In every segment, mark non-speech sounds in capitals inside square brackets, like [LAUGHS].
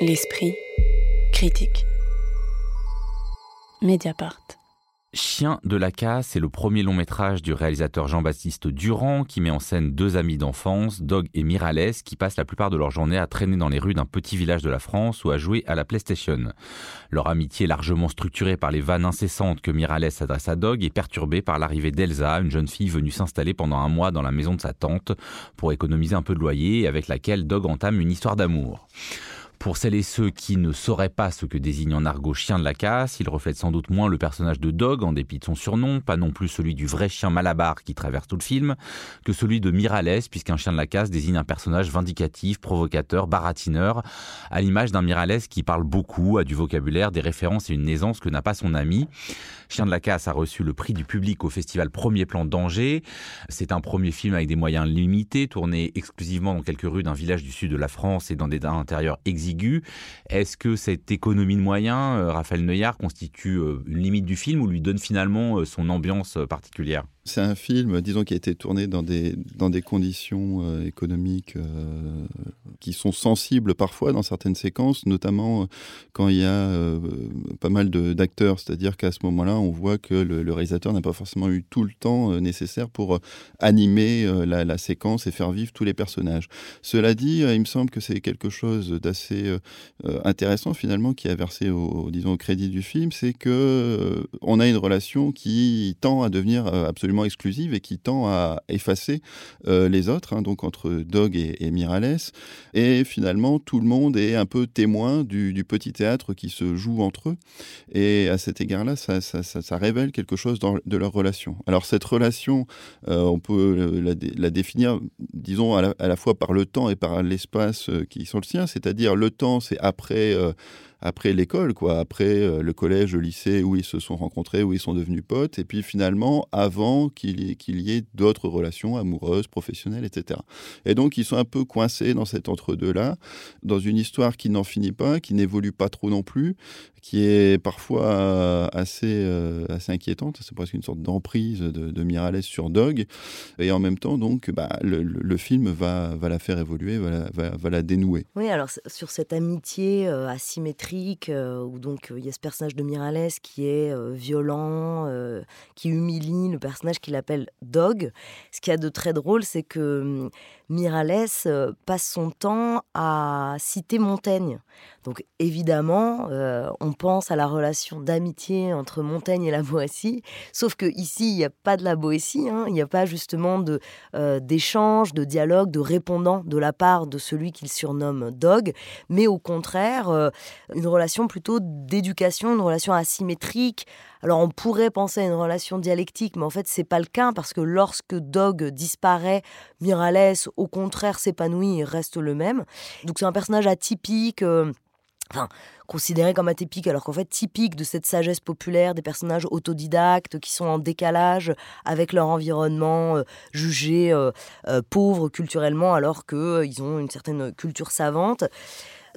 L'esprit critique. Mediapart. Chien de la casse est le premier long métrage du réalisateur Jean-Baptiste Durand qui met en scène deux amis d'enfance, Dog et Mirales, qui passent la plupart de leur journée à traîner dans les rues d'un petit village de la France ou à jouer à la PlayStation. Leur amitié largement structurée par les vannes incessantes que Mirales adresse à Dog est perturbée par l'arrivée d'Elsa, une jeune fille venue s'installer pendant un mois dans la maison de sa tante pour économiser un peu de loyer et avec laquelle Dog entame une histoire d'amour. Pour celles et ceux qui ne sauraient pas ce que désigne en argot chien de la casse, il reflète sans doute moins le personnage de Dog en dépit de son surnom, pas non plus celui du vrai chien Malabar qui traverse tout le film, que celui de Mirales, puisqu'un chien de la casse désigne un personnage vindicatif, provocateur, baratineur, à l'image d'un Mirales qui parle beaucoup, a du vocabulaire, des références et une aisance que n'a pas son ami. Chien de la casse a reçu le prix du public au festival Premier Plan d'Angers. C'est un premier film avec des moyens limités, tourné exclusivement dans quelques rues d'un village du sud de la France et dans des intérieurs Est-ce que cette économie de moyens, euh, Raphaël Neuillard, constitue euh, une limite du film ou lui donne finalement euh, son ambiance particulière? C'est un film, disons, qui a été tourné dans des, dans des conditions euh, économiques euh, qui sont sensibles parfois dans certaines séquences, notamment euh, quand il y a pas mal d'acteurs. C'est-à-dire qu'à ce moment-là, on voit que le, réalisateur n'a pas forcément eu tout le temps nécessaire pour animer la, séquence et faire vivre tous les personnages. Cela dit, il me semble que c'est quelque chose d'assez intéressant finalement qui a versé au, disons, au crédit du film, c'est que on a une relation qui tend à devenir absolument exclusive et qui tend à effacer euh, les autres, hein, donc entre Dog et, Mirales. Et finalement, tout le monde est un peu témoin du, petit théâtre qui se joue entre eux. Et à cet égard-là, ça, révèle quelque chose de leur relation. Alors cette relation, euh, on peut la, définir, disons, à la, fois par le temps et par l'espace euh, qui sont le sien, c'est-à-dire le temps, c'est après après l'école, quoi, après euh, le collège, le lycée, où ils se sont rencontrés, où ils sont devenus potes, et puis finalement, avant qu'il y, y, ait d'autres relations amoureuses, professionnelles, etc. Et donc, ils sont un peu coincés dans cet entre-deux-là, dans une histoire qui n'en finit pas, qui n'évolue pas trop non plus, qui est parfois assez, euh, assez inquiétante. C'est presque une sorte d'emprise de, de, Mirales sur Dog. Et en même temps, donc, bah, le, film va, va la faire évoluer, va la, va, la dénouer. Oui, alors sur cette amitié euh, asymétrique, euh, où donc il y a ce personnage de Mirales qui est violent, qui humilie le personnage qu'il appelle Dog. Ce qui a de très drôle, c'est que hum, Mirales passe son temps à citer Montaigne. Donc évidemment, euh, on pense à la relation d'amitié entre Montaigne et la Boétie, sauf que ici il n'y a pas de la Boétie, hein. il n'y a pas justement de euh, d'échange, de dialogue, de répondant de la part de celui qu'il surnomme Dog, mais au contraire euh, une relation plutôt d'éducation, une relation asymétrique. Alors on pourrait penser à une relation dialectique, mais en fait c'est pas le cas parce que lorsque Dog disparaît, Mirales au contraire s'épanouit et reste le même. Donc c'est un personnage atypique enfin, considéré comme atypique, alors qu'en fait typique de cette sagesse populaire des personnages autodidactes qui sont en décalage avec leur environnement, euh, jugé euh, euh, pauvre culturellement, alors qu'ils ont une certaine culture savante.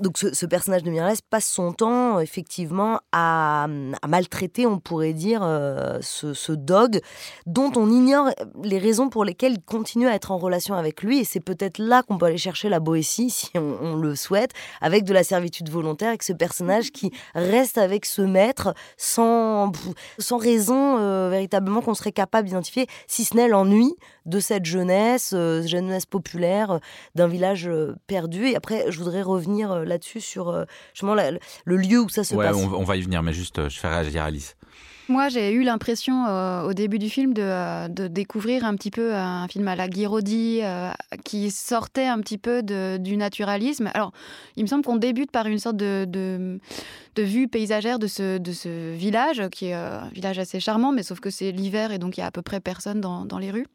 Donc ce, personnage de Mirales passe son temps effectivement à, maltraiter, on pourrait dire, euh, ce, dog dont on ignore les raisons pour lesquelles il continue à être en relation avec lui. Et c'est peut-être là qu'on peut aller chercher la Boétie, [LAUGHS] si on, le souhaite, avec de la servitude volontaire, avec ce personnage qui reste avec ce maître sans, sans raison euh, véritablement qu'on serait capable d'identifier, si ce n'est l'ennui de cette jeunesse, euh, jeunesse populaire d'un village perdu. Et après, je voudrais revenir là-dessus sur euh, justement le lieu où ça se passe. On, on, va y venir, mais juste, euh, je fais réagir Alice. Moi, j'ai eu l'impression euh, au début du film de, de, découvrir un petit peu un film à la Guiraudy qui sortait un petit peu de, du naturalisme. Alors, il me semble qu'on débute par une sorte de, de, vue paysagère de ce, de ce village, qui est un village assez charmant, mais sauf que c'est l'hiver et donc il y a à peu près personne dans, dans les rues.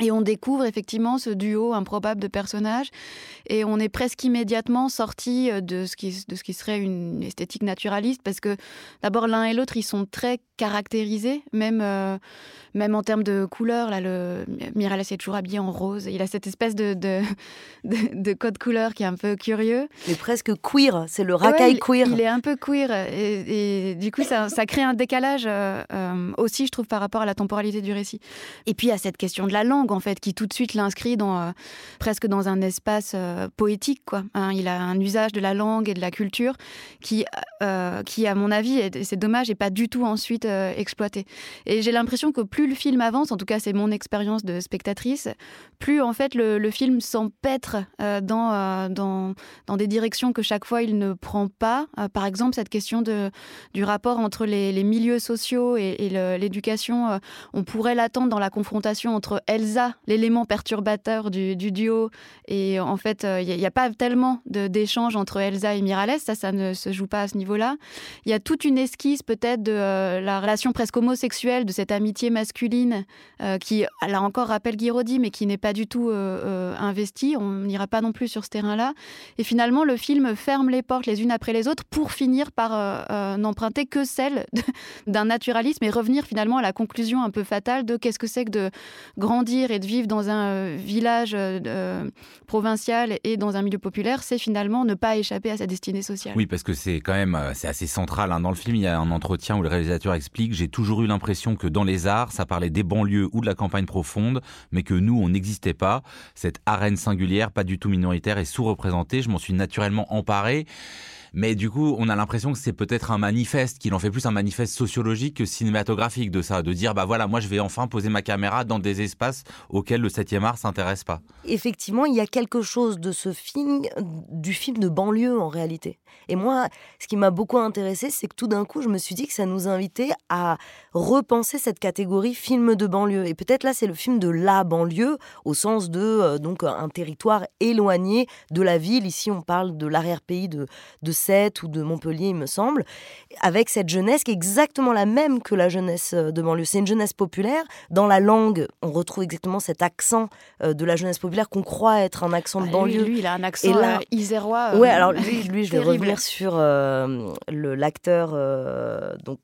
Et on découvre effectivement ce duo improbable de personnages. Et on est presque immédiatement sorti euh, de ce qui, de ce qui serait une esthétique naturaliste parce que d'abord l'un et l'autre ils sont très caractérisé, même, euh, même en termes de couleur. Là, le Miralles est toujours habillé en rose. Il a cette espèce de, [LAUGHS] de, de, code couleur qui est un peu curieux. Mais presque queer, c'est le racaille queer. Il est un peu queer et, du coup ça, ça, crée un décalage euh, euh, aussi, je trouve, par rapport à la temporalité du récit. Et puis à cette question de la langue en fait, qui tout de suite l'inscrit dans presque dans un espace poétique. Quoi. Hein. il a un usage de la langue et de la culture qui, qui à mon avis, c'est dommage, et pas du tout ensuite euh, exploité. Et j'ai l'impression que plus le film avance, en tout cas c'est mon expérience de spectatrice, plus en fait le, film s'empêtre euh, dans, euh, dans, dans, des directions que chaque fois il ne prend pas. par exemple, cette question de, du rapport entre les, milieux sociaux et, l'éducation, on pourrait l'attendre dans la confrontation entre Elsa, l'élément perturbateur du, duo, et en fait il n'y a, pas tellement d'échanges entre Elsa et Miralles, ça, ça ne se joue pas à ce niveau-là. Il y a toute une esquisse peut-être de la relation presque homosexuelle de cette amitié masculine euh, qui, là encore, rappelle Guiraudy, mais qui n'est pas du tout euh, euh, investie. On n'ira pas non plus sur ce terrain-là. Et finalement, le film ferme les portes les unes après les autres pour finir par n'emprunter que celle [LAUGHS] d'un naturalisme et revenir finalement à la conclusion un peu fatale de qu'est-ce que c'est que de grandir et de vivre dans un village provincial et dans un milieu populaire, c'est finalement ne pas échapper à sa destinée sociale. Oui, parce que c'est quand même c'est assez central. Hein. Dans le film, il y a un entretien où le réalisateur explique, j'ai toujours eu l'impression que dans les arts, ça parlait des banlieues ou de la campagne profonde, mais que nous, on n'existait pas. Cette arène singulière, pas du tout minoritaire et sous-représentée, je m'en suis naturellement emparé. Mais du coup, on a l'impression que c'est peut-être un manifeste, qu'il en fait plus un manifeste sociologique que cinématographique de ça, de dire bah voilà, moi je vais enfin poser ma caméra dans des espaces auxquels le 7e art s'intéresse pas. Effectivement, il y a quelque chose de ce film, du film de banlieue en réalité. Et moi, ce qui m'a beaucoup intéressé, c'est que tout d'un coup, je me suis dit que ça nous invitait à repenser cette catégorie film de banlieue. Et peut-être là, c'est le film de la banlieue, au sens de euh, donc un territoire éloigné de la ville. Ici, on parle de l'arrière-pays de, de ou de Montpellier, il me semble, avec cette jeunesse qui est exactement la même que la jeunesse euh, de banlieue. C'est une jeunesse populaire. Dans la langue, on retrouve exactement cet accent euh, de la jeunesse populaire qu'on croit être un accent de ah, banlieue. Lui, il a un accent là, euh, isérois. ouais, alors [LAUGHS] lui, lui je vais revenir sur l'acteur donc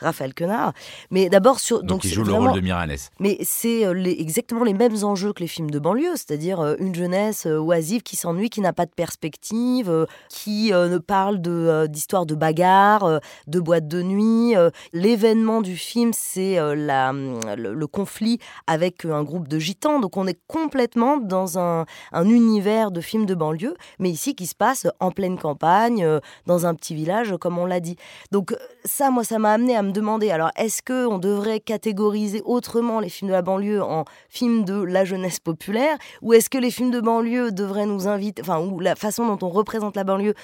Raphaël Quenard. Mais d'abord sur donc, il joue le rôle de Miralles. Mais c'est euh, exactement les mêmes enjeux que les films de banlieue, c'est-à-dire euh, une jeunesse euh, oisive qui s'ennuie, qui n'a pas de perspective, qui ne parle de d'histoires de bagarres, de boîtes de nuit. L'événement du film, c'est la le, conflit avec un groupe de gitans. Donc on est complètement dans un, un univers de films de banlieue, mais ici qui se passe en pleine campagne, dans un petit village, comme on l'a dit. Donc ça, moi, ça m'a amené à me demander, alors est-ce qu'on devrait catégoriser autrement les films de la banlieue en films de la jeunesse populaire Ou est-ce que les films de banlieue devraient nous inviter, enfin, ou la façon dont on représente la banlieue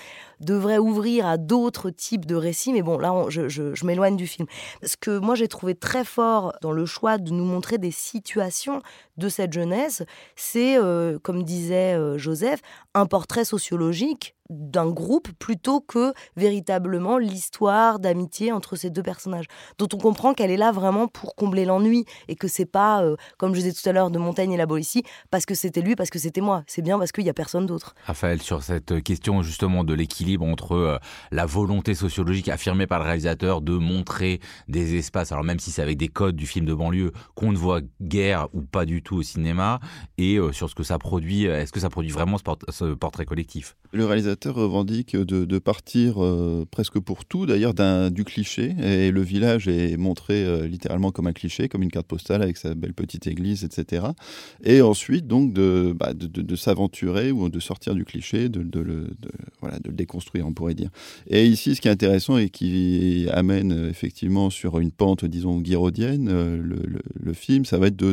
devrait ouvrir à d'autres types de récits? Mais bon, là, je, m'éloigne du film. Ce que moi j'ai trouvé très fort dans le choix de nous montrer des situations de cette jeunesse, c'est, euh, comme disait euh, Joseph, un portrait sociologique d'un groupe plutôt que véritablement l'histoire d'amitié entre ces deux personnages, dont on comprend qu'elle est là vraiment pour combler l'ennui et que c'est pas, euh, comme je disais tout à l'heure, de Montaigne et la Boétie, parce que c'était lui, parce que c'était moi. C'est bien parce qu'il y a personne d'autre. Raphaël, sur cette question justement de l'équilibre entre la volonté sociologique affirmée par le réalisateur de montrer des espaces, alors même si c'est avec des codes du film de banlieue qu'on ne voit guère ou pas du au cinéma, et euh, sur ce que ça produit, est-ce que ça produit vraiment ce, portrait collectif? Le réalisateur revendique de, partir euh, presque pour tout, d'ailleurs, du cliché. Et le village est montré euh, littéralement comme un cliché, comme une carte postale avec sa belle petite église, etc. Et ensuite, donc, de, bah, de, s'aventurer ou de sortir du cliché, de, le, voilà, de le déconstruire, on pourrait dire. Et ici, ce qui est intéressant et qui amène euh, effectivement sur une pente, disons, guiraudienne, le, film, ça va être de,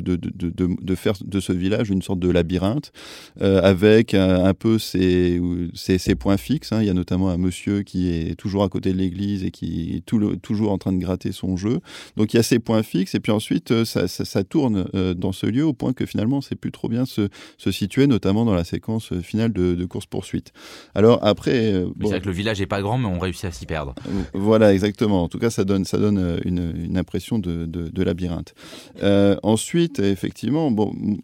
faire de ce village une sorte de labyrinthe avec un, peu ses, ses, ses points fixes. Hein. Il y a notamment un monsieur qui est toujours à côté de l'église et qui est tout toujours en train de gratter son jeu. Donc il y a ces points fixes et puis ensuite euh, ça, tourne euh, dans ce lieu au point que finalement c'est plus trop bien se, se, situer, notamment dans la séquence finale de, course-poursuite. Alors après... Euh, c'est vrai que le village est pas grand mais on réussit à s'y perdre. Voilà, exactement. En tout cas ça donne, ça donne une, impression de, de labyrinthe. ensuite, effectivement, bon,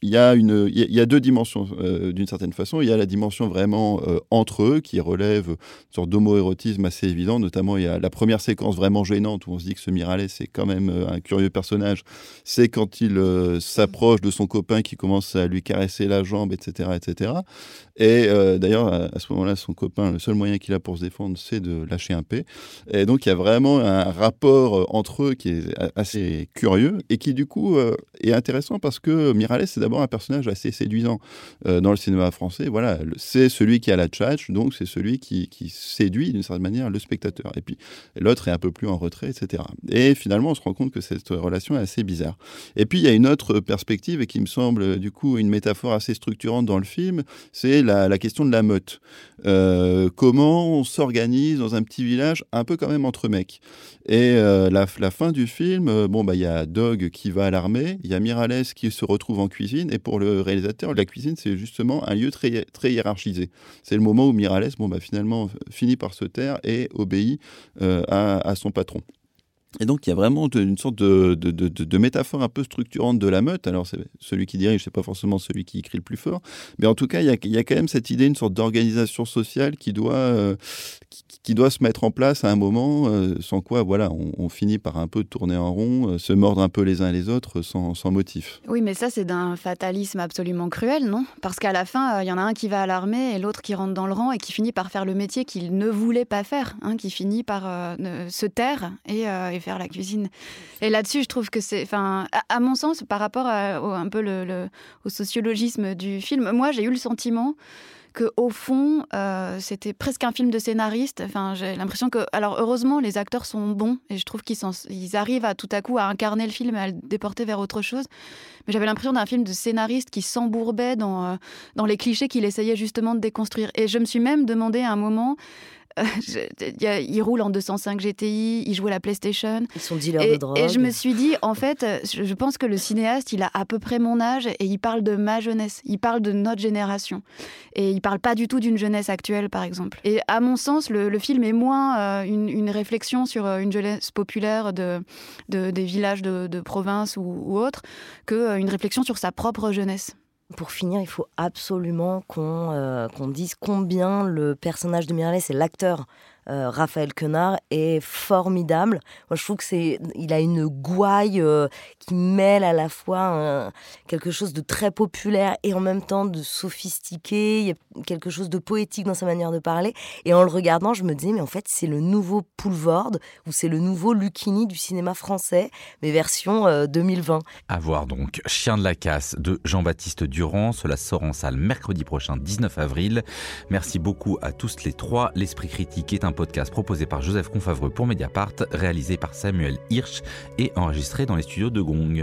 il y, a une, il y a deux dimensions euh, d'une certaine façon. Il y a la dimension vraiment euh, entre eux qui relève une sorte d'homoérotisme assez évident. Notamment, il y a la première séquence vraiment gênante où on se dit que ce Miralles c'est quand même euh, un curieux personnage. C'est quand il s'approche de son copain qui commence à lui caresser la jambe, etc. etc. Et d'ailleurs, à, ce moment-là, son copain, le seul moyen qu'il a pour se défendre, c'est de lâcher un P. Et donc, il y a vraiment un rapport entre eux qui est assez curieux et qui, du coup, est intéressant parce que Miralles, c'est d'abord un personnage assez séduisant euh, dans le cinéma français. Voilà, c'est celui qui a la tchatch, donc c'est celui qui, séduit d'une certaine manière le spectateur. Et puis l'autre est un peu plus en retrait, etc. Et finalement, on se rend compte que cette relation est assez bizarre. Et puis il y a une autre perspective et qui me semble du coup une métaphore assez structurante dans le film, c'est la, question de la meute. Euh, comment on s'organise dans un petit village un peu quand même entre mecs. Et euh, la, la, fin du film, bon bah il y a Dog qui va à l'armée, il y a Miralles qui se retrouve en cuisine et pour le réalisateur, la cuisine, c'est justement un lieu très, hiérarchisé. C'est le moment où Miralles, bon, bah, finalement, finit par se taire et obéit euh, à, son patron. Et donc, il y a vraiment une sorte de, métaphore un peu structurante de la meute. Alors, c'est celui qui dirige, c'est pas forcément celui qui écrit le plus fort. Mais en tout cas, il y a, quand même cette idée, une sorte d'organisation sociale qui doit, euh, qui, doit se mettre en place à un moment, euh, sans quoi, voilà, on, finit par un peu tourner en rond, euh, se mordre un peu les uns les autres sans, sans motif. Oui, mais ça, c'est d'un fatalisme absolument cruel, non? Parce qu'à la fin, il y en a un qui va à l'armée et l'autre qui rentre dans le rang et qui finit par faire le métier qu'il ne voulait pas faire, hein, qui finit par se taire et faire la cuisine. Et là-dessus, je trouve que c'est, enfin, à, mon sens, par rapport à, au, un peu le, au sociologisme du film, moi, j'ai eu le sentiment que au fond, euh, c'était presque un film de scénariste. Enfin, j'ai l'impression que, alors heureusement, les acteurs sont bons et je trouve qu'ils ils arrivent à tout à coup à incarner le film et à le déporter vers autre chose. Mais j'avais l'impression d'un film de scénariste qui s'embourbait dans, euh, dans les clichés qu'il essayait justement de déconstruire. Et je me suis même demandé à un moment [LAUGHS] il roule en 205 GTI, il joue à la PlayStation. Ils sont dealers et, de drogue. Et je me suis dit, en fait, je pense que le cinéaste, il a à peu près mon âge et il parle de ma jeunesse, il parle de notre génération. Et il parle pas du tout d'une jeunesse actuelle, par exemple. Et à mon sens, le, film est moins euh, une, réflexion sur euh, une jeunesse populaire de, des villages de, province ou, ou autre, qu'une euh, réflexion sur sa propre jeunesse. Pour finir, il faut absolument qu'on euh, dise combien le personnage de Miralles c'est l'acteur euh, Raphaël Quenard est formidable. Moi, je trouve que c'est, il a une gouaille euh, qui mêle à la fois quelque chose de très populaire et en même temps de sophistiqué. Il y a quelque chose de poétique dans sa manière de parler. Et en le regardant, je me disais, mais en fait, c'est le nouveau Poulvord ou c'est le nouveau Lucchini du cinéma français, mais version 2020. Euh, à voir donc Chien de la casse de Jean-Baptiste Durand. Cela sort en salle mercredi prochain, 19 avril. Merci beaucoup à tous les trois. L'Esprit critique est un podcast proposé par Joseph Confavreux pour Mediapart, réalisé par Samuel Hirsch et enregistré dans les studios de Gong.